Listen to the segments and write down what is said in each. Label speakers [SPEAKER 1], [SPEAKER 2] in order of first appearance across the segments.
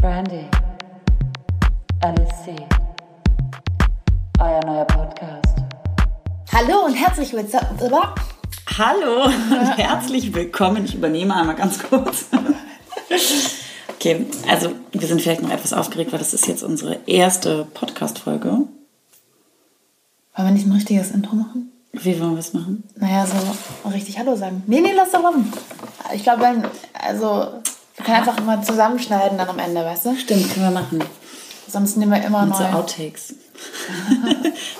[SPEAKER 1] Brandy, Alice C. Euer neuer Podcast.
[SPEAKER 2] Hallo und herzlich willkommen.
[SPEAKER 3] Hallo und herzlich willkommen. Ich übernehme einmal ganz kurz. Okay, also wir sind vielleicht noch etwas aufgeregt, weil das ist jetzt unsere erste Podcast-Folge.
[SPEAKER 2] Wollen wir nicht ein richtiges Intro machen?
[SPEAKER 3] Wie wollen wir es machen?
[SPEAKER 2] Naja, so richtig Hallo sagen. Nee, nee, lass doch rum. Ich glaube, wenn, also, wir können einfach immer zusammenschneiden dann am Ende, weißt du?
[SPEAKER 3] Stimmt, können wir machen.
[SPEAKER 2] Sonst nehmen wir immer
[SPEAKER 3] Mit so
[SPEAKER 2] neu.
[SPEAKER 3] Outtakes.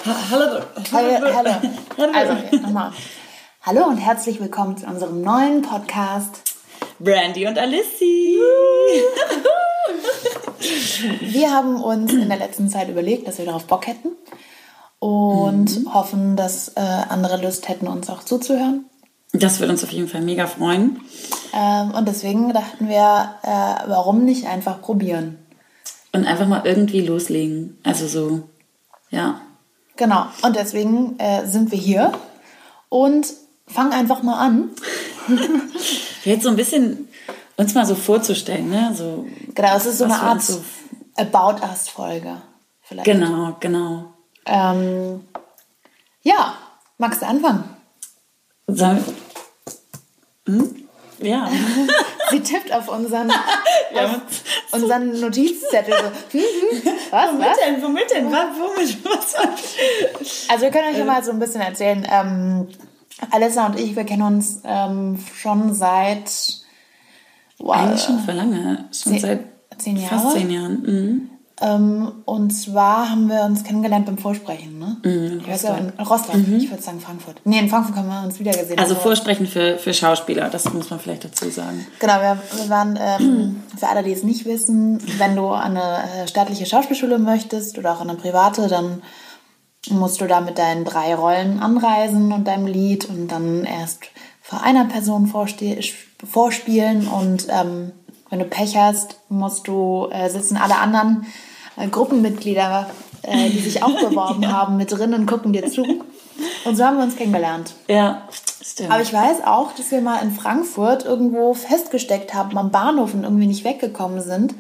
[SPEAKER 3] Ha- hallo,
[SPEAKER 2] Hallo, hallo.
[SPEAKER 3] Hallo.
[SPEAKER 2] Also, nochmal. Hallo und herzlich willkommen zu unserem neuen Podcast.
[SPEAKER 3] Brandy und Alici.
[SPEAKER 2] Wir haben uns in der letzten Zeit überlegt, dass wir darauf Bock hätten und hoffen, dass äh, andere Lust hätten, uns auch zuzuhören.
[SPEAKER 3] Das würde uns auf jeden Fall mega freuen.
[SPEAKER 2] Ähm, und deswegen dachten wir, äh, warum nicht einfach probieren?
[SPEAKER 3] Und einfach mal irgendwie loslegen. Also so, ja.
[SPEAKER 2] Genau. Und deswegen äh, sind wir hier und fangen einfach mal an.
[SPEAKER 3] Jetzt so ein bisschen uns mal so vorzustellen, ne? So,
[SPEAKER 2] Genau, es ist so eine Art
[SPEAKER 3] so-
[SPEAKER 2] About Us-Folge. Vielleicht.
[SPEAKER 3] Genau, genau.
[SPEAKER 2] Ähm, ja, magst du anfangen?
[SPEAKER 3] Hm? Ja.
[SPEAKER 2] Sie tippt auf unseren,
[SPEAKER 3] Ja.
[SPEAKER 2] auf unseren Notizzettel. So, hm, hm, was, was?
[SPEAKER 3] Womit denn? Womit denn? Was, womit? Was?
[SPEAKER 2] Also wir können euch ja mal so ein bisschen erzählen. Ähm, Alessa und ich, wir kennen uns ähm, schon seit wow,
[SPEAKER 3] Eigentlich schon vor lange. Schon
[SPEAKER 2] Zehn-
[SPEAKER 3] seit
[SPEAKER 2] zehn
[SPEAKER 3] fast zehn Jahren. Mhm.
[SPEAKER 2] Ähm, und zwar haben wir uns kennengelernt beim Vorsprechen, ne?
[SPEAKER 3] Mhm,
[SPEAKER 2] ich weiß ja, in Rostock. Ich würde sagen Frankfurt. Nee, in Frankfurt haben wir uns wieder gesehen.
[SPEAKER 3] Also Vorsprechen für, für Schauspieler, das muss man vielleicht dazu sagen.
[SPEAKER 2] Genau, wir, wir waren, ähm, für alle, die es nicht wissen, wenn du an eine äh, staatliche Schauspielschule möchtest oder auch an eine private, dann musst du da mit deinen drei Rollen anreisen und deinem Lied und dann erst vor einer Person vorspielen und ähm, wenn du Pech hast, musst du, äh, sitzen alle anderen äh, Gruppenmitglieder, äh, die sich auch beworben haben, mit drin und gucken dir zu. Und so haben wir uns kennengelernt.
[SPEAKER 3] Ja, stimmt.
[SPEAKER 2] Aber ich weiß auch, dass wir mal in Frankfurt irgendwo festgesteckt haben am Bahnhof und irgendwie nicht weggekommen sind.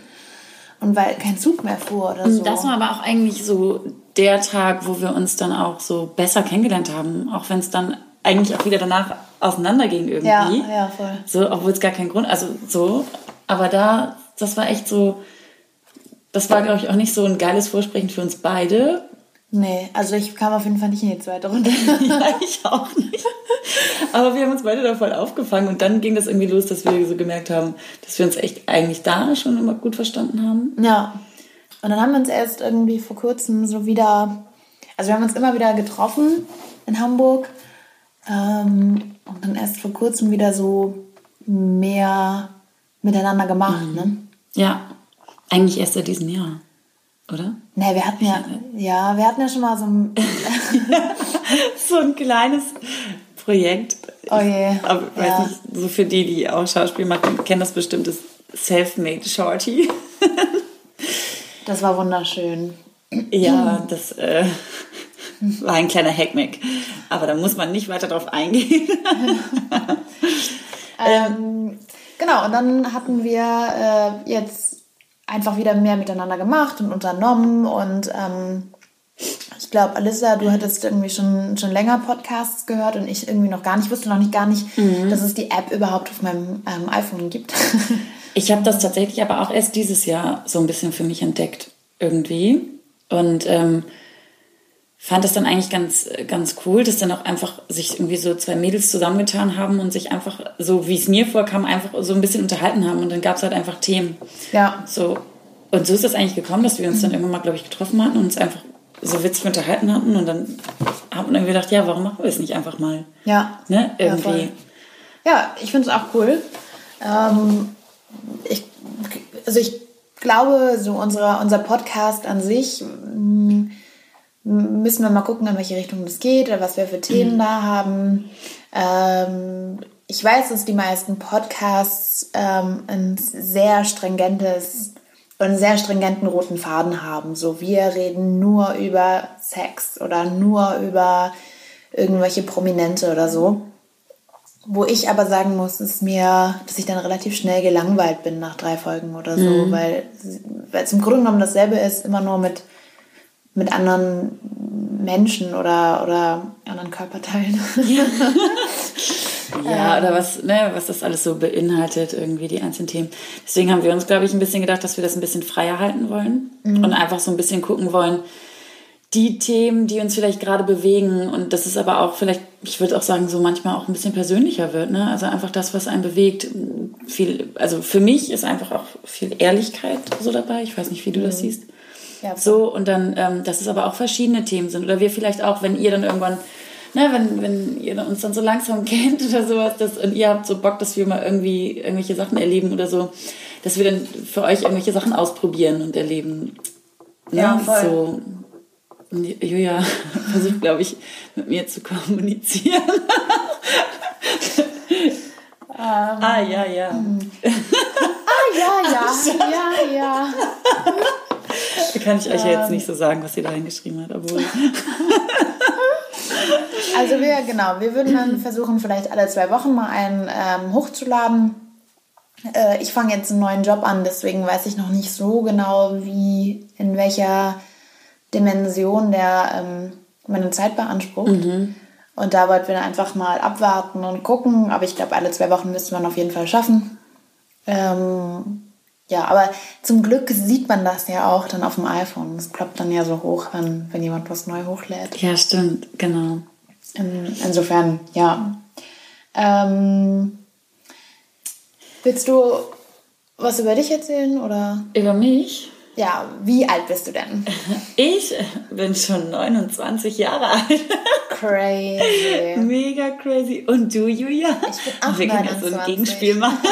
[SPEAKER 2] Und weil kein Zug mehr fuhr oder so.
[SPEAKER 3] Das war aber auch eigentlich so der Tag, wo wir uns dann auch so besser kennengelernt haben. Auch wenn es dann eigentlich auch wieder danach auseinanderging irgendwie.
[SPEAKER 2] ja, ja, voll.
[SPEAKER 3] So, obwohl es gar keinen Grund, also so. Aber da, das war echt so, das war, glaube ich, auch nicht so ein geiles Vorsprechen für uns beide.
[SPEAKER 2] Nee, also ich kam auf jeden Fall nicht in die zweite Runde.
[SPEAKER 3] Ja, ich auch nicht. Aber wir haben uns beide da voll aufgefangen und dann ging das irgendwie los, dass wir so gemerkt haben, dass wir uns echt eigentlich da schon immer gut verstanden haben.
[SPEAKER 2] ja. Und dann haben wir uns erst irgendwie vor kurzem so wieder, also wir haben uns immer wieder getroffen in Hamburg. Ähm, und dann erst vor kurzem wieder so mehr miteinander gemacht, ne?
[SPEAKER 3] Ja, eigentlich erst seit diesem Jahr, oder?
[SPEAKER 2] Nee, wir hatten ja, ja, wir hatten ja schon mal so ein,
[SPEAKER 3] So ein kleines Projekt.
[SPEAKER 2] Oh je,
[SPEAKER 3] Aber weiß
[SPEAKER 2] ja.
[SPEAKER 3] nicht, so für die, die auch Schauspiel machen, kennen das bestimmt, das Self-Made Shorty.
[SPEAKER 2] das war wunderschön.
[SPEAKER 3] Ja, das äh, war ein kleiner Hackmack. Aber da muss man nicht weiter drauf eingehen.
[SPEAKER 2] Ähm, genau, und dann hatten wir äh, jetzt einfach wieder mehr miteinander gemacht und unternommen. Und ähm, ich glaube, Alissa, du hattest irgendwie schon, schon länger Podcasts gehört und ich irgendwie noch gar nicht. Ich wusste noch nicht gar nicht, dass es die App überhaupt auf meinem ähm, iPhone gibt.
[SPEAKER 3] Ich habe das tatsächlich aber auch erst dieses Jahr so ein bisschen für mich entdeckt, irgendwie. Und ähm, fand das dann eigentlich ganz, ganz cool, dass dann auch einfach sich irgendwie so zwei Mädels zusammengetan haben und sich einfach, so wie es mir vorkam, einfach so ein bisschen unterhalten haben. Und dann gab es halt einfach Themen.
[SPEAKER 2] ja,
[SPEAKER 3] So. Und so ist das eigentlich gekommen, dass wir uns dann irgendwann mal, glaube ich, getroffen hatten und uns einfach so witzig unterhalten hatten. Und dann haben wir irgendwie gedacht, ja, warum machen wir es nicht einfach mal?
[SPEAKER 2] ja.
[SPEAKER 3] Ne?
[SPEAKER 2] Ja,
[SPEAKER 3] Irgendwie.
[SPEAKER 2] voll. Ja, ich finde es auch cool. Ähm, ich, also ich glaube, so unsere, unser Podcast an sich mm, müssen wir mal gucken, in welche Richtung das geht oder was wir für Themen da haben. Ähm, ich weiß, dass die meisten Podcasts ähm, ein sehr stringentes einen sehr stringenten roten Faden haben. So, wir reden nur über Sex oder nur über irgendwelche Prominente oder so. wo ich aber sagen muss, ist mir, dass ich dann relativ schnell gelangweilt bin nach drei Folgen oder so,
[SPEAKER 3] Mhm.
[SPEAKER 2] weil, weil es im Grunde genommen dasselbe ist, immer nur mit, mit anderen Menschen oder, oder anderen Körperteilen.
[SPEAKER 3] Ja, oder was, ne, was das alles so beinhaltet, irgendwie die einzelnen Themen. Deswegen haben wir uns, glaube ich, ein bisschen gedacht, dass wir das ein bisschen freier halten wollen und einfach so ein bisschen gucken wollen, die Themen, die uns vielleicht gerade bewegen und das ist aber auch vielleicht, ich würde auch sagen, so manchmal auch ein bisschen persönlicher wird, ne? Also einfach das, was einen bewegt, viel, also für mich ist einfach auch viel Ehrlichkeit so dabei. Ich weiß nicht, wie du das siehst.
[SPEAKER 2] Ja,
[SPEAKER 3] So, und dann, ähm, dass es aber auch verschiedene Themen sind. Oder wir vielleicht auch, wenn ihr dann irgendwann, ne, wenn, wenn ihr uns dann so langsam kennt oder sowas, das, und ihr habt so Bock, dass wir mal irgendwie irgendwelche Sachen erleben oder so, dass wir dann für euch irgendwelche Sachen ausprobieren und erleben. Ne?
[SPEAKER 2] Ja, voll.
[SPEAKER 3] So, Julia versucht, glaube ich, mit mir zu kommunizieren. ah, ja, ja.
[SPEAKER 2] Ah, ja, ja, ja, ja.
[SPEAKER 3] Kann ich euch ja jetzt nicht so sagen, was sie da hingeschrieben hat, obwohl.
[SPEAKER 2] Also wir, genau, wir würden dann versuchen, vielleicht alle zwei Wochen mal einen ähm, hochzuladen. Äh, ich fange jetzt einen neuen Job an, deswegen weiß ich noch nicht so genau, wie, in welcher Dimension der ähm, meine Zeit beansprucht. Und da wollten wir einfach mal abwarten und gucken. Aber ich glaube, alle zwei Wochen müsste man auf jeden Fall schaffen. Ähm, ja, aber zum Glück sieht man das ja auch dann auf dem iPhone. Es ploppt dann ja so hoch, wenn, wenn jemand was neu hochlädt.
[SPEAKER 3] Ja, stimmt, genau.
[SPEAKER 2] In, insofern, ja. Ähm, willst du was über dich erzählen oder?
[SPEAKER 3] Über mich?
[SPEAKER 2] Ja, wie alt bist du denn?
[SPEAKER 3] Ich bin schon 29 Jahre alt.
[SPEAKER 2] Crazy.
[SPEAKER 3] Mega crazy. Und du, Julia?
[SPEAKER 2] Ich bin auch
[SPEAKER 3] Wir können jetzt so ein
[SPEAKER 2] 29.
[SPEAKER 3] Gegenspiel machen.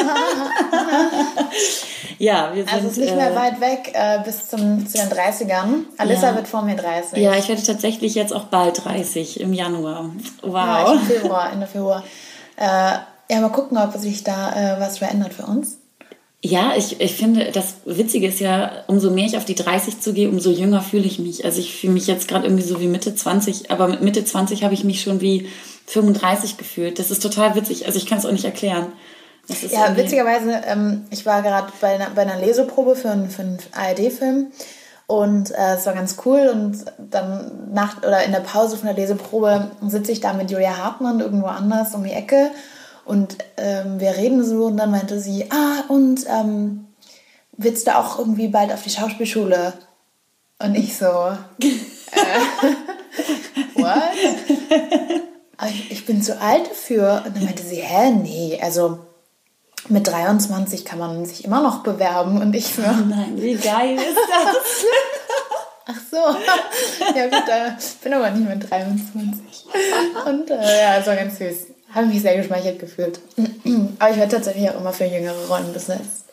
[SPEAKER 3] ja, wir sind.
[SPEAKER 2] Also es ist nicht mehr
[SPEAKER 3] äh,
[SPEAKER 2] weit weg äh, bis zum, zu den 30ern. Alissa
[SPEAKER 3] Ja.
[SPEAKER 2] wird vor mir 30.
[SPEAKER 3] Ja, ich werde tatsächlich jetzt auch bald 30 im Januar.
[SPEAKER 2] Ja,
[SPEAKER 3] Wow.
[SPEAKER 2] ich im Februar, Ende Februar. Äh, ja, mal gucken, ob sich da äh, was verändert für uns.
[SPEAKER 3] Ja, ich, ich finde, das Witzige ist ja, umso mehr ich auf die 30 zugehe, umso jünger fühle ich mich. Also ich fühle mich jetzt gerade irgendwie so wie Mitte 20, aber mit Mitte 20 habe ich mich schon wie 35 gefühlt. Das ist total witzig. Also ich kann es auch nicht erklären.
[SPEAKER 2] Ja,
[SPEAKER 3] irgendwie-
[SPEAKER 2] witzigerweise, ähm, ich war gerade bei einer, bei einer Leseprobe für einen, für einen ARD-Film und äh, es war ganz cool und dann nach oder in der Pause von der Leseprobe sitze ich da mit Julia Hartmann irgendwo anders um die Ecke und ähm, wir reden so und dann meinte sie, ah und ähm, willst du auch irgendwie bald auf die Schauspielschule? Und ich so, äh, what? Ich, ich bin zu alt dafür. Und dann meinte sie, hä, nee, also mit 23 kann man sich immer noch bewerben. Und ich so,
[SPEAKER 3] Nein, wie geil ist das?
[SPEAKER 2] ach so. Ja gut, äh, bin aber nicht mit 23. Und äh, ja, es war ganz süß. Habe mich sehr geschmeichelt gefühlt. Aber ich werde tatsächlich auch immer für jüngere Rollen besetzt.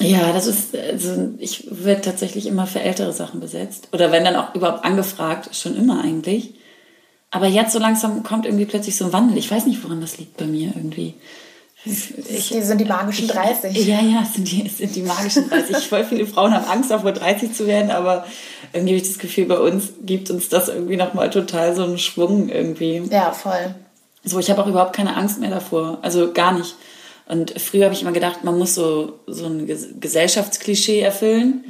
[SPEAKER 3] Ja, das ist, also ich werde tatsächlich immer für ältere Sachen besetzt. Oder wenn dann auch überhaupt angefragt, schon immer eigentlich. Aber jetzt so langsam kommt irgendwie plötzlich so ein Wandel. Ich weiß nicht, woran das liegt bei mir irgendwie. Ich,
[SPEAKER 2] Die sind die magischen 30.
[SPEAKER 3] Ja, ja, es sind die, sind die magischen 30. Voll viele Frauen haben Angst davor, 30 zu werden, aber irgendwie habe ich das Gefühl, bei uns gibt uns das irgendwie nochmal total so einen Schwung irgendwie.
[SPEAKER 2] Ja, voll.
[SPEAKER 3] So, ich habe auch überhaupt keine Angst mehr davor. Also gar nicht. Und früher habe ich immer gedacht, man muss so, so ein Ges- Gesellschaftsklischee erfüllen.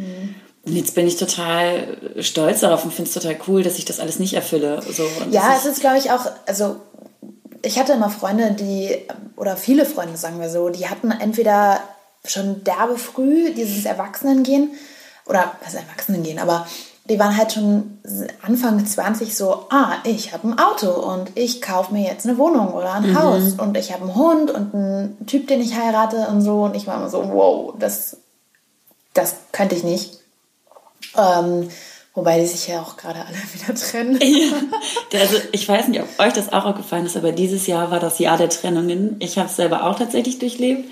[SPEAKER 3] Und jetzt bin ich total stolz darauf und finde es total cool, dass ich das alles nicht erfülle. So,
[SPEAKER 2] Ja, es ist, glaube ich, auch, also ich hatte immer Freunde, die, oder viele Freunde, sagen wir so, die hatten entweder schon derbe früh dieses Erwachsenengehen, oder was Erwachsenengehen, aber die waren halt schon Anfang 20 so, ah, ich habe ein Auto und ich kaufe mir jetzt eine Wohnung oder ein Haus und ich habe einen Hund und einen Typ, den ich heirate und so. Und ich war immer so, wow, das, das könnte ich nicht. Ähm, wobei die sich ja auch gerade alle wieder trennen.
[SPEAKER 3] Ja, also ich weiß nicht, ob euch das auch aufgefallen ist, aber dieses Jahr war das Jahr der Trennungen. Ich habe es selber auch tatsächlich durchlebt.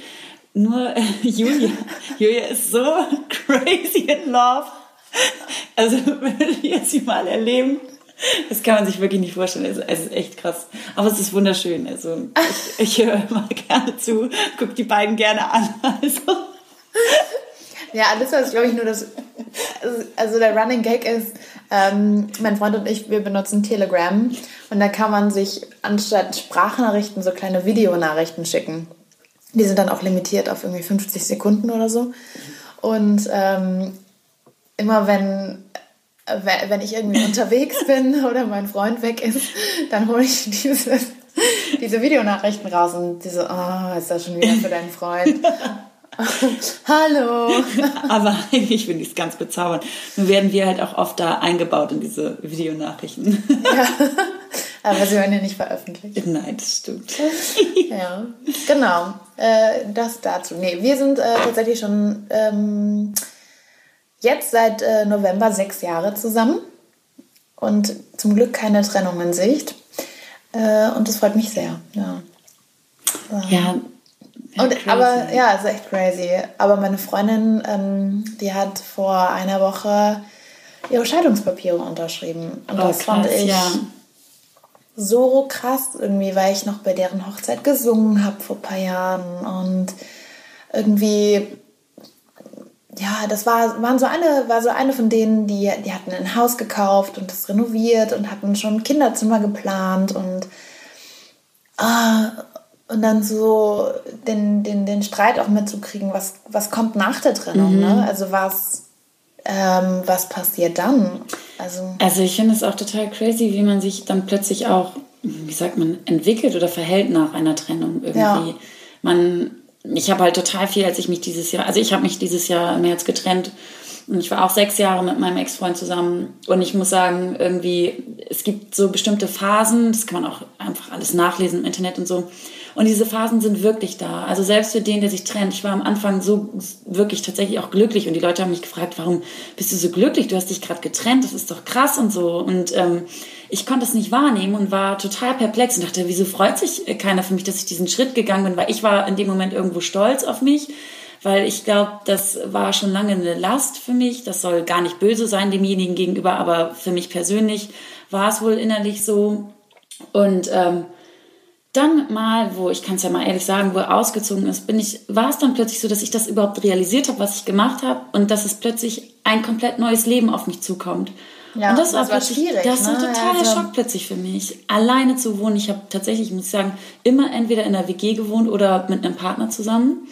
[SPEAKER 3] Nur äh, Julia, Julia ist so crazy in love. Also würdet ihr sie mal erleben, das kann man sich wirklich nicht vorstellen. Es, es ist echt krass. Aber es ist wunderschön. Also ich, ich höre immer gerne zu, guck die beiden gerne an. Also
[SPEAKER 2] Ja, alles, was glaube ich nur das. Also der Running Gag ist, ähm, mein Freund und ich, wir benutzen Telegram Und da kann man sich anstatt Sprachnachrichten so kleine Videonachrichten schicken. Die sind dann auch limitiert auf irgendwie 50 Sekunden oder so. Und ähm, immer wenn, wenn wenn ich irgendwie unterwegs bin oder mein Freund weg ist, dann hole ich diese, diese Videonachrichten raus und diese, oh, ist das schon wieder für deinen Freund? Hallo.
[SPEAKER 3] Aber eigentlich finde ich es ganz bezaubernd. Nun werden wir halt auch oft da eingebaut in diese Videonachrichten.
[SPEAKER 2] Ja. Aber sie werden ja nicht veröffentlicht.
[SPEAKER 3] Nein, das stimmt.
[SPEAKER 2] Ja, genau. Äh, das dazu. Nee, wir sind äh, tatsächlich schon ähm, jetzt seit äh, November sechs Jahre zusammen und zum Glück keine Trennung in Sicht. Äh, und das freut mich sehr. Ja.
[SPEAKER 3] Ja.
[SPEAKER 2] Und,
[SPEAKER 3] crazy.
[SPEAKER 2] aber ja, ist echt crazy. Aber meine Freundin, ähm, die hat vor einer Woche ihre Scheidungspapiere unterschrieben. Und
[SPEAKER 3] Oh,
[SPEAKER 2] das fand
[SPEAKER 3] krass,
[SPEAKER 2] ich
[SPEAKER 3] ja.
[SPEAKER 2] so krass irgendwie, weil ich noch bei deren Hochzeit gesungen habe vor ein paar Jahren und irgendwie ja, das war, waren so eine, war so eine von denen, die, die hatten ein Haus gekauft und das renoviert und hatten schon ein Kinderzimmer geplant und, ah, und dann so den, den, den Streit auch mitzukriegen, was, was kommt nach der Trennung, ne? Also was, ähm, was passiert dann? Also,
[SPEAKER 3] Also ich finde es auch total crazy, wie man sich dann plötzlich auch, wie sagt man, entwickelt oder verhält nach einer Trennung irgendwie.
[SPEAKER 2] Ja.
[SPEAKER 3] Man, ich habe halt total viel, als ich mich dieses Jahr, also ich habe mich dieses Jahr im März getrennt und ich war auch sechs Jahre mit meinem Ex-Freund zusammen und ich muss sagen, irgendwie, es gibt so bestimmte Phasen, das kann man auch einfach alles nachlesen im Internet und so. Und diese Phasen sind wirklich da. Also selbst für den, der sich trennt. Ich war am Anfang so wirklich tatsächlich auch glücklich und die Leute haben mich gefragt, warum bist du so glücklich? Du hast dich gerade getrennt, das ist doch krass und so. Und ähm, ich konnte es nicht wahrnehmen und war total perplex und dachte, wieso freut sich äh, keiner für mich, dass ich diesen Schritt gegangen bin? Weil ich war in dem Moment irgendwo stolz auf mich, weil ich glaube, das war schon lange eine Last für mich. Das soll gar nicht böse sein demjenigen gegenüber, aber für mich persönlich war es wohl innerlich so. Und ähm, dann mal, wo ich kann es ja mal ehrlich sagen, wo er ausgezogen ist, bin ich, war es dann plötzlich so, dass ich das überhaupt realisiert habe, was ich gemacht habe und dass es plötzlich ein komplett neues Leben auf mich zukommt.
[SPEAKER 2] Ja,
[SPEAKER 3] und das war
[SPEAKER 2] das war
[SPEAKER 3] plötzlich,
[SPEAKER 2] schwierig,
[SPEAKER 3] das war
[SPEAKER 2] ne?
[SPEAKER 3] totaler
[SPEAKER 2] Also-
[SPEAKER 3] Schock plötzlich für mich, alleine zu wohnen. Ich habe tatsächlich, muss ich sagen, immer entweder in einer WG gewohnt oder mit einem Partner zusammen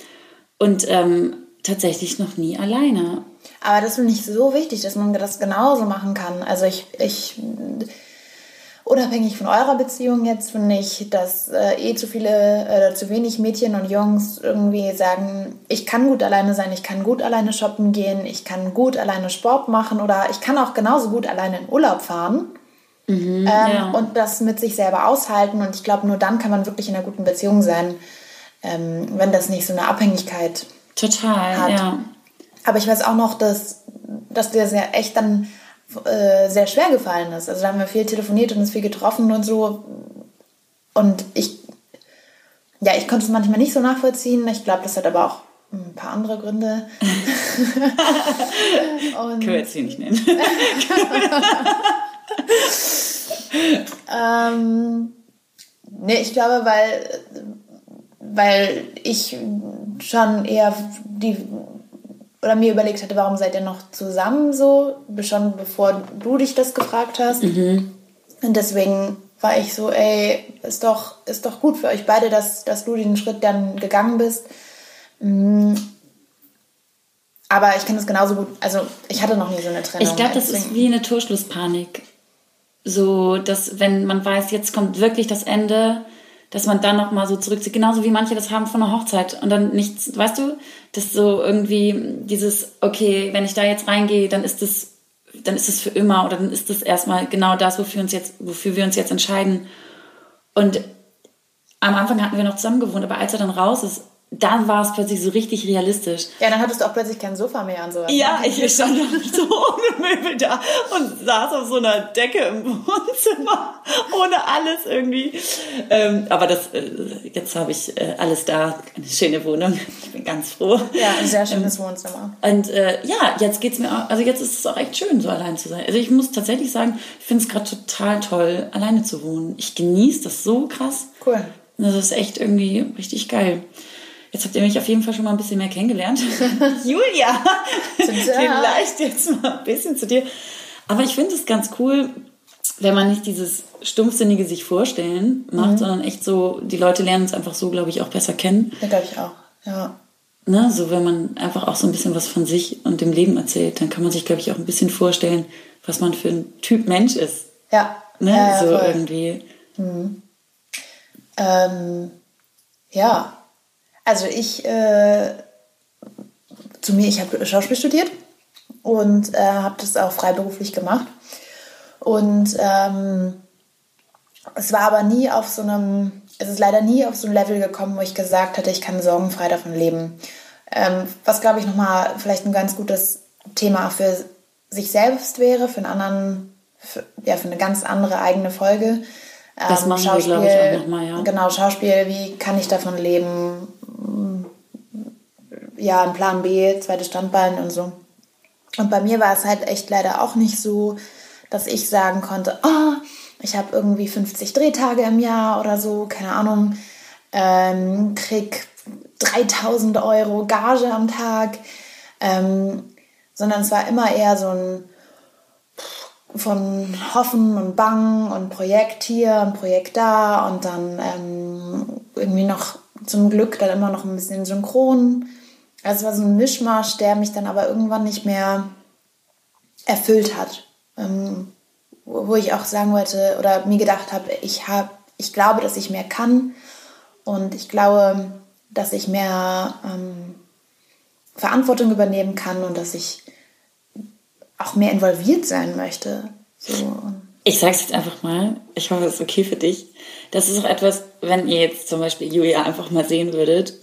[SPEAKER 3] und ähm, tatsächlich noch nie alleine.
[SPEAKER 2] Aber das finde ich so wichtig, dass man das genauso machen kann. Also ich, ich unabhängig von eurer Beziehung jetzt, finde ich, dass äh, eh zu viele oder zu wenig Mädchen und Jungs irgendwie sagen, ich kann gut alleine sein, ich kann gut alleine shoppen gehen, ich kann gut alleine Sport machen oder ich kann auch genauso gut alleine in Urlaub fahren. ähm,
[SPEAKER 3] ja.
[SPEAKER 2] Und das mit sich selber aushalten. Und ich glaube, nur dann kann man wirklich in einer guten Beziehung sein, ähm, wenn das nicht so eine Abhängigkeit
[SPEAKER 3] Total,
[SPEAKER 2] Hat.
[SPEAKER 3] ja.
[SPEAKER 2] aber ich weiß auch noch, dass, dass dir sehr echt dann äh, sehr schwer gefallen ist. Also da haben wir viel telefoniert und uns viel getroffen und so. Und ich, ja, ich konnte es manchmal nicht so nachvollziehen. Ich glaube, das hat aber auch ein paar andere Gründe.
[SPEAKER 3] Können wir jetzt hier nicht nennen.
[SPEAKER 2] Ähm, nee, ich glaube, weil, weil ich schon eher die oder mir überlegt hatte, warum seid ihr noch zusammen so, schon bevor du dich das gefragt hast. Und deswegen war ich so, ey, ist doch, ist doch gut für euch beide, dass, dass du den Schritt dann gegangen bist. Mm. Aber ich kann das genauso gut, also ich hatte noch nie so eine Trennung.
[SPEAKER 3] Ich glaube, das ist wie eine Torschlusspanik. So, dass wenn man weiß, jetzt kommt wirklich das Ende, dass man dann nochmal so zurückzieht. Genauso wie manche das haben von einer Hochzeit und dann nichts, weißt du, das so irgendwie dieses, okay, wenn ich da jetzt reingehe, dann ist das, dann ist es für immer oder dann ist das erstmal genau das, wofür, uns jetzt, wofür wir uns jetzt entscheiden. Und am Anfang hatten wir noch zusammen gewohnt, aber als er dann raus ist, dann war es plötzlich so richtig realistisch.
[SPEAKER 2] Ja, dann hattest du auch plötzlich kein Sofa mehr und sowas.
[SPEAKER 3] Ja, ich stand noch so ohne Möbel da und saß auf so einer Decke im Wohnzimmer, ohne alles irgendwie. Ähm, aber das, äh, jetzt habe ich äh, alles da, eine schöne Wohnung. Ich bin ganz froh.
[SPEAKER 2] Ja, ein sehr schönes Wohnzimmer.
[SPEAKER 3] Und äh, ja, jetzt geht's mir auch, also jetzt ist es auch echt schön, so allein zu sein. Also ich muss tatsächlich sagen, ich finde es gerade total toll, alleine zu wohnen. Ich genieße das so krass.
[SPEAKER 2] Cool.
[SPEAKER 3] Das ist echt irgendwie richtig geil. Jetzt habt ihr mich auf jeden Fall schon mal ein bisschen mehr kennengelernt. Julia, vielleicht jetzt mal ein bisschen zu dir. Aber ich finde es ganz cool, wenn man nicht dieses stumpfsinnige sich vorstellen macht,
[SPEAKER 2] Mhm.
[SPEAKER 3] sondern echt so, die Leute lernen uns einfach so, glaube ich, auch besser kennen.
[SPEAKER 2] Ja, glaube ich auch. Ja.
[SPEAKER 3] Ne? So, wenn man einfach auch so ein bisschen was von sich und dem Leben erzählt, dann kann man sich, glaube ich, auch ein bisschen vorstellen, was man für ein Typ Mensch ist.
[SPEAKER 2] Ja.
[SPEAKER 3] Ne?
[SPEAKER 2] ja, ja
[SPEAKER 3] so
[SPEAKER 2] voll.
[SPEAKER 3] irgendwie.
[SPEAKER 2] Ähm, ja, also ich, äh, zu mir, ich habe Schauspiel studiert und äh, habe das auch freiberuflich gemacht. Und ähm, es war aber nie auf so einem, es ist leider nie auf so ein Level gekommen, wo ich gesagt hatte, ich kann sorgenfrei davon leben. Ähm, was, glaube ich, nochmal vielleicht ein ganz gutes Thema für sich selbst wäre, für einen anderen, für, ja, für eine ganz andere eigene Folge.
[SPEAKER 3] Das
[SPEAKER 2] Ähm,
[SPEAKER 3] machen wir, glaube ich, auch noch mal, ja.
[SPEAKER 2] Genau, Schauspiel, wie kann ich davon leben? Ja, ein Plan B, zweites Standbein und so. Und bei mir war es halt echt leider auch nicht so, dass ich sagen konnte, oh, ich habe irgendwie 50 Drehtage im Jahr oder so, keine Ahnung, ähm, krieg 3000 Euro Gage am Tag, ähm, sondern es war immer eher so ein von Hoffen und Bangen und Projekt hier und Projekt da und dann ähm, irgendwie noch zum Glück dann immer noch ein bisschen synchron. Also es war so ein Mischmasch, der mich dann aber irgendwann nicht mehr erfüllt hat. Ähm, wo ich auch sagen wollte oder mir gedacht habe, ich habe, ich glaube, dass ich mehr kann und ich glaube, dass ich mehr ähm, Verantwortung übernehmen kann und dass ich auch mehr involviert sein möchte. So.
[SPEAKER 3] Ich sag's jetzt einfach mal, ich hoffe, es ist okay für dich. Das ist auch etwas, wenn ihr jetzt zum Beispiel Julia einfach mal sehen würdet.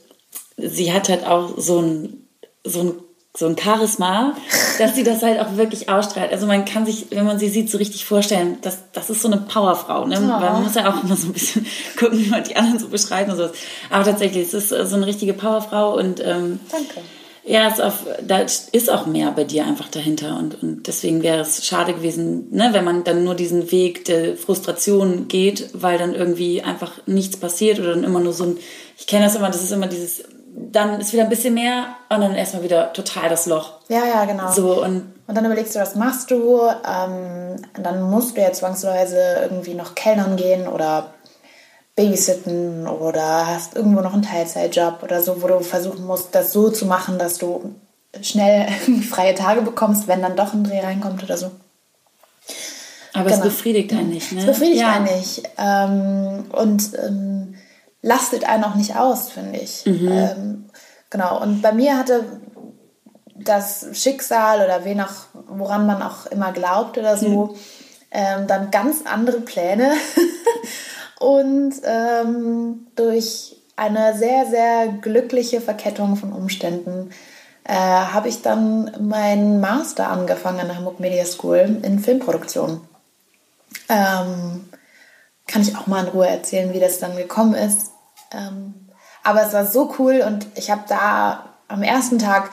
[SPEAKER 3] Sie hat halt auch so ein, so ein, so ein Charisma, dass sie das halt auch wirklich ausstrahlt. Also man kann sich, wenn man sie sieht, so richtig vorstellen, das, das ist so eine Powerfrau. Ne?
[SPEAKER 2] Ja.
[SPEAKER 3] Man muss ja auch immer so ein bisschen gucken, wie man die anderen so beschreibt und sowas. Aber tatsächlich, es ist so eine richtige Powerfrau und ähm,
[SPEAKER 2] Danke.
[SPEAKER 3] Ja, ist auf, da ist auch mehr bei dir einfach dahinter. Und, und deswegen wäre es schade gewesen, ne, wenn man dann nur diesen Weg der Frustration geht, weil dann irgendwie einfach nichts passiert oder dann immer nur so ein, ich kenne das immer, das ist immer dieses, dann ist wieder ein bisschen mehr und dann erstmal wieder total das Loch.
[SPEAKER 2] Ja, ja, genau.
[SPEAKER 3] So und
[SPEAKER 2] Und dann überlegst du, was machst du? Ähm, dann musst du ja zwangsweise irgendwie noch Kellnern gehen oder babysitten oder hast irgendwo noch einen Teilzeitjob oder so, wo du versuchen musst, das so zu machen, dass du schnell freie Tage bekommst, wenn dann doch ein Dreh reinkommt oder so.
[SPEAKER 3] aber es
[SPEAKER 2] Genau.
[SPEAKER 3] befriedigt einen nicht, ne?
[SPEAKER 2] Das befriedigt
[SPEAKER 3] ja.
[SPEAKER 2] einen nicht. Ähm, und ähm, lastet einen auch nicht aus, finde ich. Ähm, genau. Und bei mir hatte das Schicksal oder wen auch, woran man auch immer glaubt oder so, ähm, dann ganz andere Pläne. und ähm, durch eine sehr, sehr glückliche Verkettung von Umständen äh, habe ich dann meinen Master angefangen an der Hamburg Media School in Filmproduktion. Ähm, kann ich auch mal in Ruhe erzählen, wie das dann gekommen ist. Ähm, aber es war so cool und ich habe da am ersten Tag,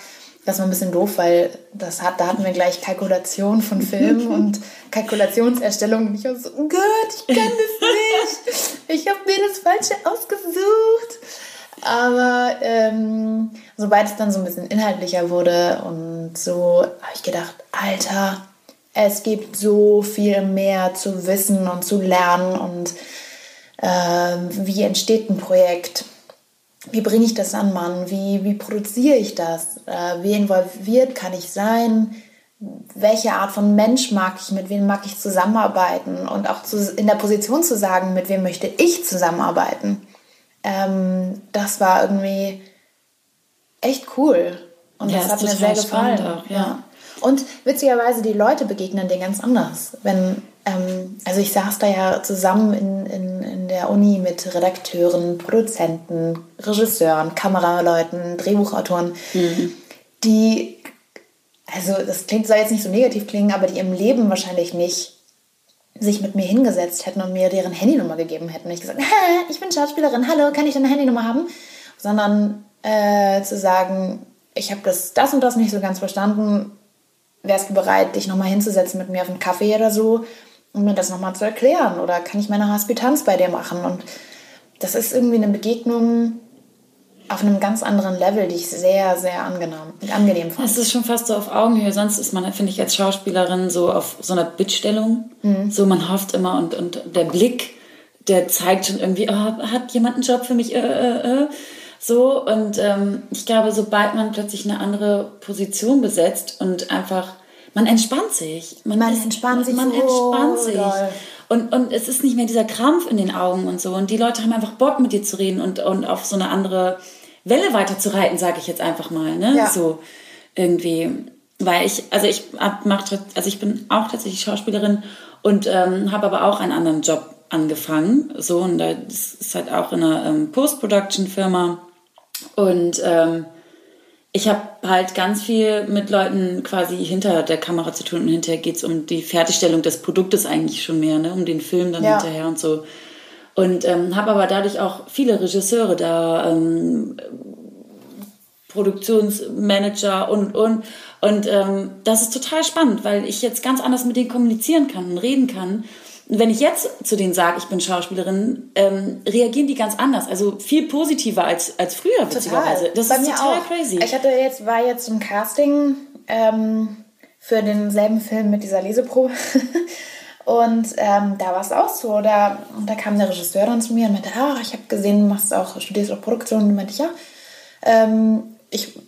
[SPEAKER 2] das war ein bisschen doof, weil das hat, da hatten wir gleich Kalkulation von Filmen und Kalkulationserstellung. Und ich war so, oh Gott, ich kann das nicht. Ich habe mir das Falsche ausgesucht. Aber ähm, sobald es dann so ein bisschen inhaltlicher wurde und so, habe ich gedacht, Alter, es gibt so viel mehr zu wissen und zu lernen und ähm, wie entsteht ein Projekt, wie bringe ich das an Mann, wie, wie produziere ich das, äh, wie involviert kann ich sein, welche Art von Mensch mag ich, mit wem mag ich zusammenarbeiten und auch zu, in der Position zu sagen, mit wem möchte ich zusammenarbeiten. Ähm, das war irgendwie echt cool. Und
[SPEAKER 3] Ja,
[SPEAKER 2] das hat mir sehr gefallen.
[SPEAKER 3] auch, ja.
[SPEAKER 2] Und witzigerweise, die Leute begegnen dir ganz anders. Wenn, ähm, also ich saß da ja zusammen in, in, der Uni mit Redakteuren, Produzenten, Regisseuren, Kameraleuten, Drehbuchautoren, die, also das klingt, soll jetzt nicht so negativ klingen, aber die im Leben wahrscheinlich nicht sich mit mir hingesetzt hätten und mir deren Handynummer gegeben hätten. Und ich gesagt, ich bin Schauspielerin, hallo, kann ich deine Handynummer haben? Sondern äh, zu sagen, ich habe das, das und das nicht so ganz verstanden, wärst du bereit, dich nochmal hinzusetzen mit mir auf einen Kaffee oder so, um mir das nochmal zu erklären? Oder kann ich meine Hospitanz bei dir machen? Und das ist irgendwie eine Begegnung, auf einem ganz anderen Level, die ich sehr, sehr angenehm, angenehm fand.
[SPEAKER 3] Es ist schon fast so auf Augenhöhe. Sonst ist man, finde ich, als Schauspielerin so auf so einer Bittstellung. So, man hofft immer und, und der Blick, der zeigt schon irgendwie, oh, hat jemand einen Job für mich? Äh, äh, äh. So, und ähm, ich glaube, sobald man plötzlich eine andere Position besetzt und einfach, man entspannt sich.
[SPEAKER 2] Man entspannt sich
[SPEAKER 3] Man
[SPEAKER 2] so
[SPEAKER 3] entspannt sich.
[SPEAKER 2] doll.
[SPEAKER 3] Und, und es ist nicht mehr dieser Krampf in den Augen und so. Und die Leute haben einfach Bock, mit dir zu reden und, und auf so eine andere Welle weiterzureiten, sage ich jetzt einfach mal. Ne?
[SPEAKER 2] Ja.
[SPEAKER 3] So irgendwie. Weil ich, also ich mach, also ich bin auch tatsächlich Schauspielerin und ähm, habe aber auch einen anderen Job angefangen. So, und das ist halt auch in einer ähm, Post-Production-Firma. Und ähm, ich habe halt ganz viel mit Leuten quasi hinter der Kamera zu tun und hinterher geht es um die Fertigstellung des Produktes eigentlich schon mehr, ne? um den Film dann
[SPEAKER 2] Ja.
[SPEAKER 3] hinterher und so. Und ähm, habe aber dadurch auch viele Regisseure da, ähm, Produktionsmanager und und und ähm, das ist total spannend, weil ich jetzt ganz anders mit denen kommunizieren kann und reden kann. Und wenn ich jetzt zu denen sage, ich bin Schauspielerin, ähm, reagieren die ganz anders, also viel positiver als als früher witzigerweise. Das
[SPEAKER 2] Bei
[SPEAKER 3] ist
[SPEAKER 2] mir
[SPEAKER 3] total
[SPEAKER 2] auch.
[SPEAKER 3] crazy.
[SPEAKER 2] Ich hatte jetzt, war jetzt zum Casting ähm, für denselben Film mit dieser Leseprobe. Und ähm, da war es auch so. Da, da kam der Regisseur dann zu mir und meinte, ah, ich habe gesehen, du machst auch, studierst auch Produktion. Und meinte ich, ja. Ähm, ich,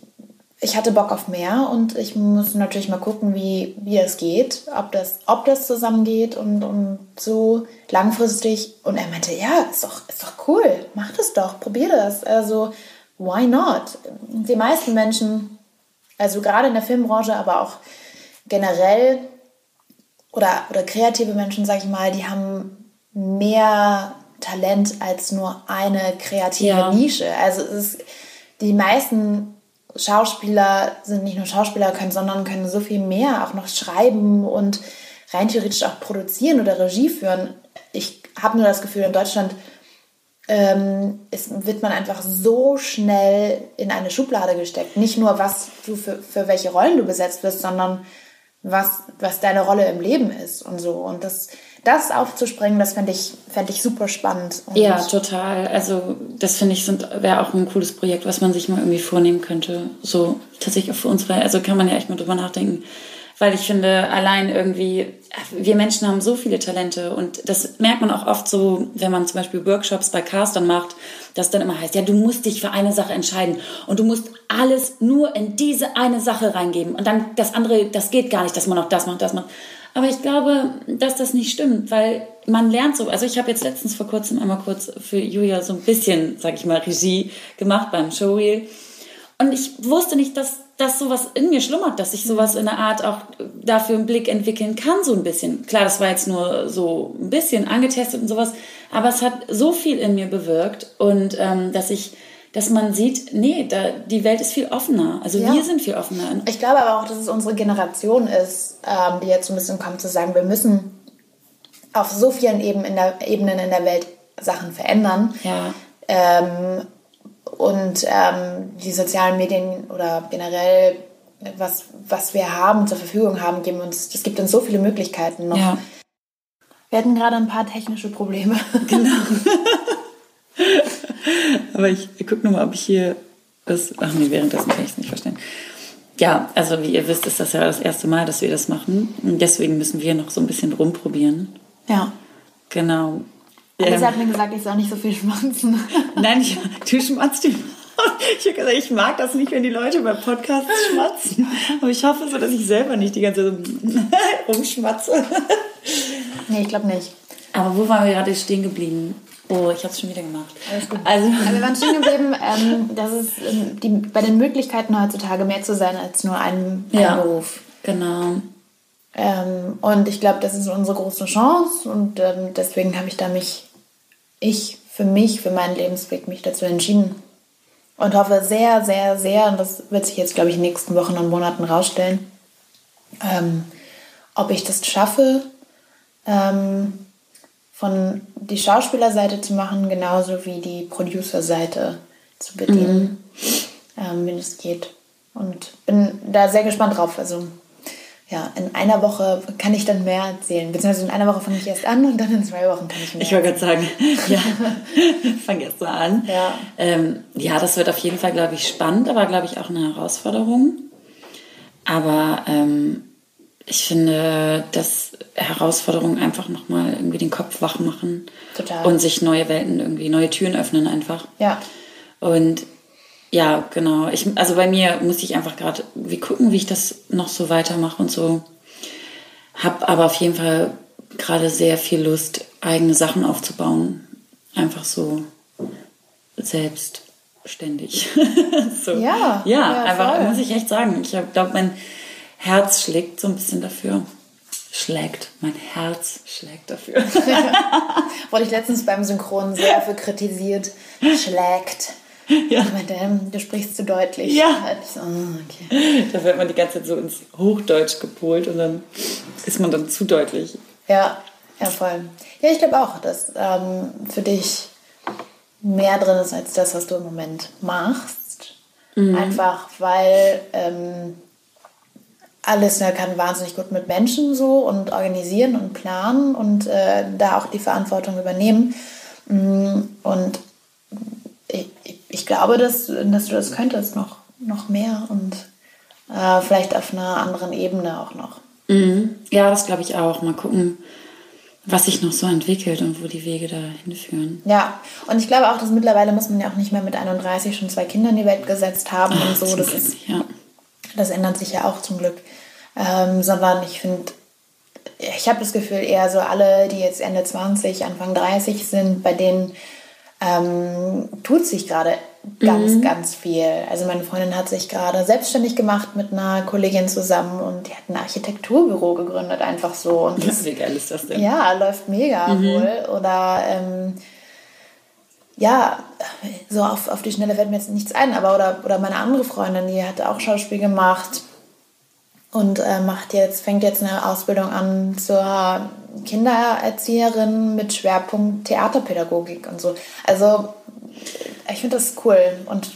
[SPEAKER 2] ich hatte Bock auf mehr und ich muss natürlich mal gucken, wie, wie es geht, ob das, ob das zusammengeht und, und so langfristig. Und er meinte, ja, ist doch, ist doch cool, mach das doch, probier das. Also, why not? Die meisten Menschen, also gerade in der Filmbranche, aber auch generell oder, oder kreative Menschen, sag ich mal, die haben mehr Talent als nur eine kreative
[SPEAKER 3] Ja.
[SPEAKER 2] Nische. Also es ist, die meisten Schauspieler sind nicht nur Schauspieler können, sondern können so viel mehr auch noch schreiben und rein theoretisch auch produzieren oder Regie führen. Ich habe nur das Gefühl, in Deutschland ähm, es wird man einfach so schnell in eine Schublade gesteckt. Nicht nur, was du für, für welche Rollen du besetzt wirst, sondern was, was deine Rolle im Leben ist und so. Und das, das aufzuspringen, das fände ich, fänd ich super spannend. Und
[SPEAKER 3] Ja, total. Also das finde ich wäre auch ein cooles Projekt, was man sich mal irgendwie vornehmen könnte. So tatsächlich auch für uns, weil also kann man ja echt mal drüber nachdenken. Weil ich finde, allein irgendwie, wir Menschen haben so viele Talente und das merkt man auch oft so, wenn man zum Beispiel Workshops bei Castern macht, dass dann immer heißt, ja, du musst dich für eine Sache entscheiden und du musst alles nur in diese eine Sache reingeben und dann das andere, das geht gar nicht, dass man auch das macht, das macht. Aber ich glaube, dass das nicht stimmt, weil man lernt so. Also ich habe jetzt letztens vor kurzem einmal kurz für Julia so ein bisschen, sag ich mal, Regie gemacht beim Showreel. Und ich wusste nicht, dass das sowas in mir schlummert, dass ich sowas in der Art auch dafür einen Blick entwickeln kann, so ein bisschen. Klar, das war jetzt nur so ein bisschen angetestet und sowas, aber es hat so viel in mir bewirkt und ähm, dass ich, dass man sieht, nee, da, die Welt ist viel offener. Also
[SPEAKER 2] Ja.
[SPEAKER 3] wir sind viel offener.
[SPEAKER 2] Ich glaube aber auch, dass es unsere Generation ist, ähm, die jetzt so ein bisschen kommt zu sagen, wir müssen auf so vielen Eben in der, Ebenen in der Welt Sachen verändern.
[SPEAKER 3] Ja.
[SPEAKER 2] Ähm, und ähm, die sozialen Medien oder generell was, was wir haben, zur Verfügung haben, geben uns, das gibt uns so viele Möglichkeiten noch.
[SPEAKER 3] Ja.
[SPEAKER 2] Wir hatten gerade ein paar technische Probleme.
[SPEAKER 3] Aber ich, gucke nochmal, ob ich hier das. Ach nee, währenddessen kann ich es nicht verstehen. Ja, also wie ihr wisst, ist das ja das erste Mal, dass wir das machen. Und deswegen müssen wir noch so ein bisschen rumprobieren.
[SPEAKER 2] Ja.
[SPEAKER 3] Genau.
[SPEAKER 2] Alice
[SPEAKER 3] Ähm,
[SPEAKER 2] hat mir gesagt, ich soll nicht so viel schmatzen.
[SPEAKER 3] nein, ich, du schmatzt die ich habe gesagt, ich mag das nicht, wenn die Leute bei Podcasts schmatzen. Aber ich hoffe so, dass ich selber nicht die ganze Zeit rumschmatze.
[SPEAKER 2] nee, ich glaube nicht.
[SPEAKER 3] Aber wo waren wir gerade stehen geblieben? Oh, ich habe es schon wieder gemacht. Also,
[SPEAKER 2] Aber wir waren stehen geblieben, ähm, dass es ähm, die, bei den Möglichkeiten heutzutage mehr zu sein als nur ein, ein
[SPEAKER 3] ja,
[SPEAKER 2] Beruf.
[SPEAKER 3] genau.
[SPEAKER 2] Ähm, und ich glaube, das ist unsere große Chance und ähm, deswegen habe ich da mich, ich für mich, für meinen Lebensweg mich dazu entschieden. Und hoffe sehr, sehr, sehr, und das wird sich jetzt, glaube ich, in den nächsten Wochen und Monaten rausstellen, ähm, ob ich das schaffe, ähm, von die Schauspielerseite zu machen, genauso wie die Producer-Seite zu bedienen, ähm, wenn es geht. Und bin da sehr gespannt drauf. Also ja, in einer Woche kann ich dann mehr erzählen. Beziehungsweise in einer Woche fange ich erst an und dann in zwei Wochen kann ich mehr.
[SPEAKER 3] Ich wollte gerade sagen, ja, fang jetzt mal an.
[SPEAKER 2] Ja.
[SPEAKER 3] Ähm, ja, das wird auf jeden Fall, glaube ich, spannend, aber glaube ich auch eine Herausforderung. Aber ähm, ich finde, dass Herausforderungen einfach nochmal irgendwie den Kopf wach machen.
[SPEAKER 2] Total.
[SPEAKER 3] Und sich neue Welten irgendwie, neue Türen öffnen einfach.
[SPEAKER 2] Ja.
[SPEAKER 3] Und ja, genau. Ich, also bei mir muss ich einfach gerade wie gucken, wie ich das noch so weitermache und so. Hab aber auf jeden Fall gerade sehr viel Lust, eigene Sachen aufzubauen. Einfach so selbstständig. so.
[SPEAKER 2] Ja,
[SPEAKER 3] Ja,
[SPEAKER 2] ja,
[SPEAKER 3] einfach
[SPEAKER 2] voll.
[SPEAKER 3] muss ich echt sagen. Ich glaube, mein Herz schlägt so ein bisschen dafür. Schlägt. Mein Herz schlägt dafür.
[SPEAKER 2] Wurde ich letztens beim Synchron sehr für kritisiert. Schlägt.
[SPEAKER 3] Ja.
[SPEAKER 2] Ich meinte, ähm, du sprichst zu deutlich.
[SPEAKER 3] Ja.
[SPEAKER 2] Ich so, oh, okay.
[SPEAKER 3] da wird man die ganze Zeit so ins Hochdeutsch gepolt und dann ist man dann zu deutlich.
[SPEAKER 2] Ja, ja, voll. Ja, ich glaube auch, dass ähm, für dich mehr drin ist als das, was du im Moment machst. Einfach weil ähm, alles ja, kann wahnsinnig gut mit Menschen so und organisieren und planen und äh, da auch die Verantwortung übernehmen. Mm, Und ich, ich- glaube, dass, dass du das könntest noch, noch mehr und äh, vielleicht auf einer anderen Ebene auch noch.
[SPEAKER 3] Mhm. Ja, das glaube ich auch. Mal gucken, was sich noch so entwickelt und wo die Wege da hinführen.
[SPEAKER 2] Ja, und ich glaube auch, dass mittlerweile muss man ja auch nicht mehr mit 31 schon zwei Kinder in die Welt gesetzt haben und so. Das, ist,
[SPEAKER 3] ja.
[SPEAKER 2] Das ändert sich ja auch zum Glück. Ähm, sondern ich finde, ich habe das Gefühl, eher so alle, die jetzt Ende 20, Anfang 30 sind, bei denen ähm, tut sich gerade ganz, ganz viel. Also meine Freundin hat sich gerade selbstständig gemacht mit einer Kollegin zusammen und die hat ein Architekturbüro gegründet, einfach so. Und das
[SPEAKER 3] Wie geil ist das denn?
[SPEAKER 2] ja, läuft mega wohl. Oder ähm, ja, so auf, auf die Schnelle fällt mir jetzt nichts ein, aber oder, oder meine andere Freundin, die hat auch Schauspiel gemacht und äh, macht jetzt, fängt jetzt eine Ausbildung an zur Kindererzieherin mit Schwerpunkt Theaterpädagogik und so. Also ich finde das cool und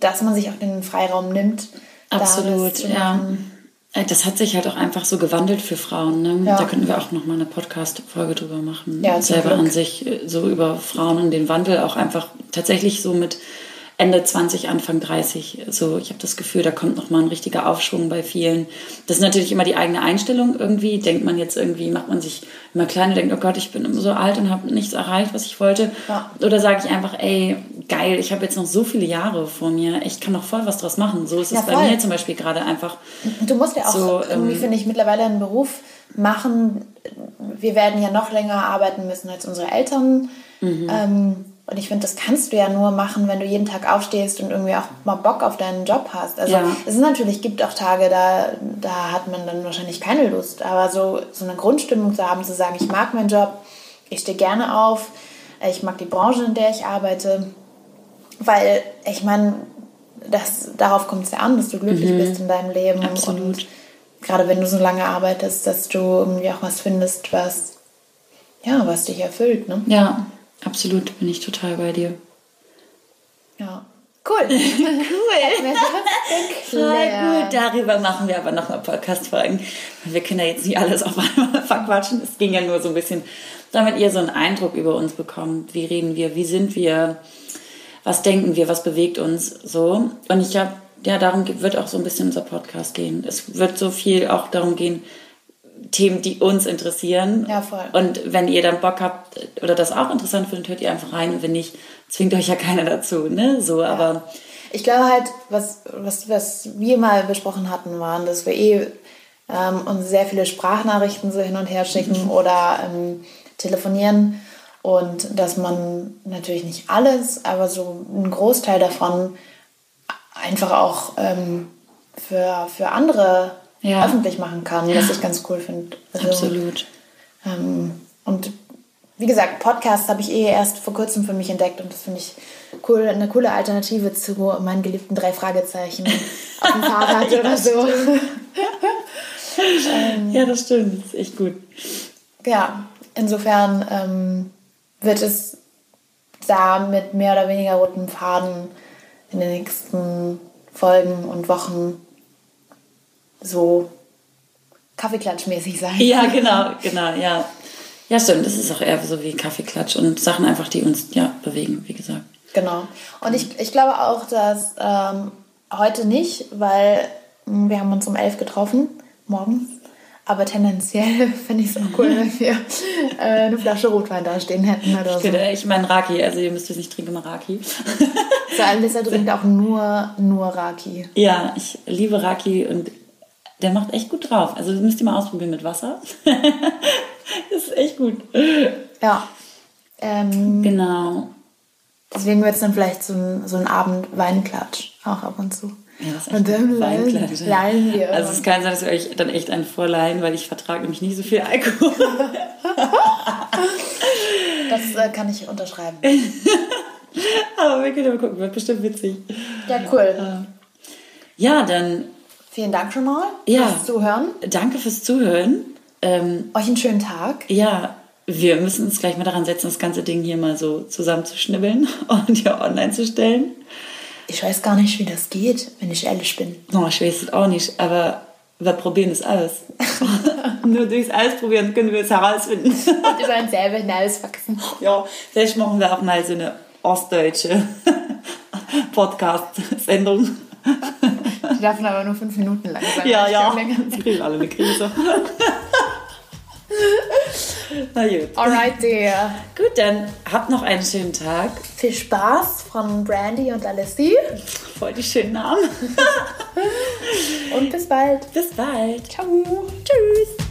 [SPEAKER 2] dass man sich auch den Freiraum nimmt.
[SPEAKER 3] Absolut, ja.
[SPEAKER 2] machen.
[SPEAKER 3] Äh, Das hat sich halt auch einfach so gewandelt für Frauen. Ne?
[SPEAKER 2] Ja.
[SPEAKER 3] Da könnten wir auch noch mal eine Podcast-Folge drüber machen.
[SPEAKER 2] Ja,
[SPEAKER 3] Selber
[SPEAKER 2] Glück.
[SPEAKER 3] an sich, äh, so über Frauen und den Wandel auch einfach tatsächlich so mit Ende 20, Anfang 30. So, ich habe das Gefühl, da kommt noch mal ein richtiger Aufschwung bei vielen. Das ist natürlich immer die eigene Einstellung irgendwie. Denkt man jetzt irgendwie, macht man sich immer klein und denkt, oh Gott, ich bin so alt und habe nichts erreicht, was ich wollte.
[SPEAKER 2] Ja.
[SPEAKER 3] Oder sage ich einfach, ey, geil, ich habe jetzt noch so viele Jahre vor mir. Ich kann noch voll was draus machen. So ist es
[SPEAKER 2] Ja,
[SPEAKER 3] bei
[SPEAKER 2] voll.
[SPEAKER 3] mir zum Beispiel gerade einfach.
[SPEAKER 2] Du musst ja auch
[SPEAKER 3] So,
[SPEAKER 2] irgendwie,
[SPEAKER 3] ähm,
[SPEAKER 2] finde ich, mittlerweile einen Beruf machen. Wir werden ja noch länger arbeiten müssen als unsere Eltern.
[SPEAKER 3] Mhm.
[SPEAKER 2] Ähm, und ich finde, das kannst du ja nur machen, wenn du jeden Tag aufstehst und irgendwie auch mal Bock auf deinen Job hast. Also
[SPEAKER 3] Ja.
[SPEAKER 2] es ist natürlich, gibt auch Tage, da, da hat man dann wahrscheinlich keine Lust. Aber so, so eine Grundstimmung zu haben, zu sagen, ich mag meinen Job, ich stehe gerne auf, ich mag die Branche, in der ich arbeite. Weil ich meine, das, darauf kommt es ja an, dass du glücklich bist in deinem Leben.
[SPEAKER 3] Mhm. Absolut.
[SPEAKER 2] Und gerade wenn du so lange arbeitest, dass du irgendwie auch was findest, was, ja, was dich erfüllt. Ne?
[SPEAKER 3] Ja, absolut, bin ich total bei dir.
[SPEAKER 2] Ja. Cool. cool.
[SPEAKER 3] Voll gut, darüber machen wir aber nochmal Podcast-Folgen. Wir können ja jetzt nicht alles auf einmal verquatschen. Es ging ja nur so ein bisschen, damit ihr so einen Eindruck über uns bekommt. Wie reden wir, wie sind wir, was denken wir, was bewegt uns so. Und ich glaube, ja, darum wird auch so ein bisschen unser Podcast gehen. Es wird so viel auch darum gehen, Themen, die uns interessieren.
[SPEAKER 2] Ja, voll.
[SPEAKER 3] Und wenn ihr dann Bock habt oder das auch interessant findet, hört ihr einfach rein. Und wenn nicht, zwingt euch ja keiner dazu, ne? So, aber
[SPEAKER 2] Ich glaube halt, was, was, was wir mal besprochen hatten, waren, dass wir eh ähm, uns sehr viele Sprachnachrichten so hin und her schicken oder ähm, telefonieren und dass man natürlich nicht alles, aber so einen Großteil davon einfach auch ähm, für, für andere
[SPEAKER 3] Ja.
[SPEAKER 2] öffentlich machen kann, was ich ganz cool finde. Also,
[SPEAKER 3] absolut.
[SPEAKER 2] ähm, und wie gesagt, Podcasts habe ich eh erst vor kurzem für mich entdeckt und das finde ich cool, eine coole Alternative zu meinen geliebten drei Fragezeichen auf dem Fahrrad oder so.
[SPEAKER 3] Ja, das stimmt. Das ist echt gut.
[SPEAKER 2] Ja, insofern ähm, wird es da mit mehr oder weniger roten Faden in den nächsten Folgen und Wochen so Kaffeeklatschmäßig sein.
[SPEAKER 3] Ja, genau, genau, ja. Ja, stimmt, das ist auch eher so wie Kaffeeklatsch und Sachen einfach, die uns ja bewegen, wie gesagt.
[SPEAKER 2] Genau. Und ich, ich glaube auch, dass ähm, heute nicht, weil mh, wir haben uns um elf getroffen, morgens. Aber tendenziell finde ich es auch cool, wenn wir äh, eine Flasche Rotwein da stehen hätten oder so.
[SPEAKER 3] Ich meine Raki, also ihr müsst es nicht trinken, immer Raki.
[SPEAKER 2] So, Alissa trinkt auch nur, nur Raki.
[SPEAKER 3] ja, ich liebe Raki und der macht echt gut drauf. Also das müsst ihr mal ausprobieren mit Wasser. das ist echt gut.
[SPEAKER 2] Ja. Ähm,
[SPEAKER 3] Genau.
[SPEAKER 2] deswegen wird es dann vielleicht so ein, so ein Abend Weinklatsch, auch ab und zu.
[SPEAKER 3] Ja, das ist
[SPEAKER 2] Und dann
[SPEAKER 3] Weinklatsch.
[SPEAKER 2] lallen wir.
[SPEAKER 3] Also es kann sein, dass wir euch dann echt einen vorleihen, weil ich vertrage nämlich nicht so viel Alkohol.
[SPEAKER 2] das äh, kann ich unterschreiben.
[SPEAKER 3] Aber wir können mal gucken, wird bestimmt witzig.
[SPEAKER 2] Ja, cool.
[SPEAKER 3] Ja, dann
[SPEAKER 2] Vielen Dank schon mal
[SPEAKER 3] Ja.
[SPEAKER 2] fürs Zuhören.
[SPEAKER 3] danke fürs Zuhören. Ähm,
[SPEAKER 2] Euch einen schönen Tag.
[SPEAKER 3] ja, wir müssen uns gleich mal daran setzen, das ganze Ding hier mal so zusammenzuschnibbeln und hier online zu stellen.
[SPEAKER 2] Ich weiß gar nicht, wie das geht, wenn ich ehrlich bin.
[SPEAKER 3] Oh, ich weiß es auch nicht, aber wir probieren es aus. Nur durchs Ausprobieren können wir es herausfinden.
[SPEAKER 2] Und über uns selber hinauswachsen.
[SPEAKER 3] ja, vielleicht machen wir auch mal so eine ostdeutsche Podcast-Sendung.
[SPEAKER 2] Die dürfen aber nur fünf Minuten lang sein.
[SPEAKER 3] Ja, ja. Wir kriegen alle eine Krise. Na gut.
[SPEAKER 2] Alright, dear.
[SPEAKER 3] Gut, dann habt noch einen schönen Tag.
[SPEAKER 2] Viel Spaß von Brandy und Alessi.
[SPEAKER 3] Voll die schönen Namen.
[SPEAKER 2] Und bis bald.
[SPEAKER 3] Bis bald.
[SPEAKER 2] Ciao.
[SPEAKER 3] Tschüss.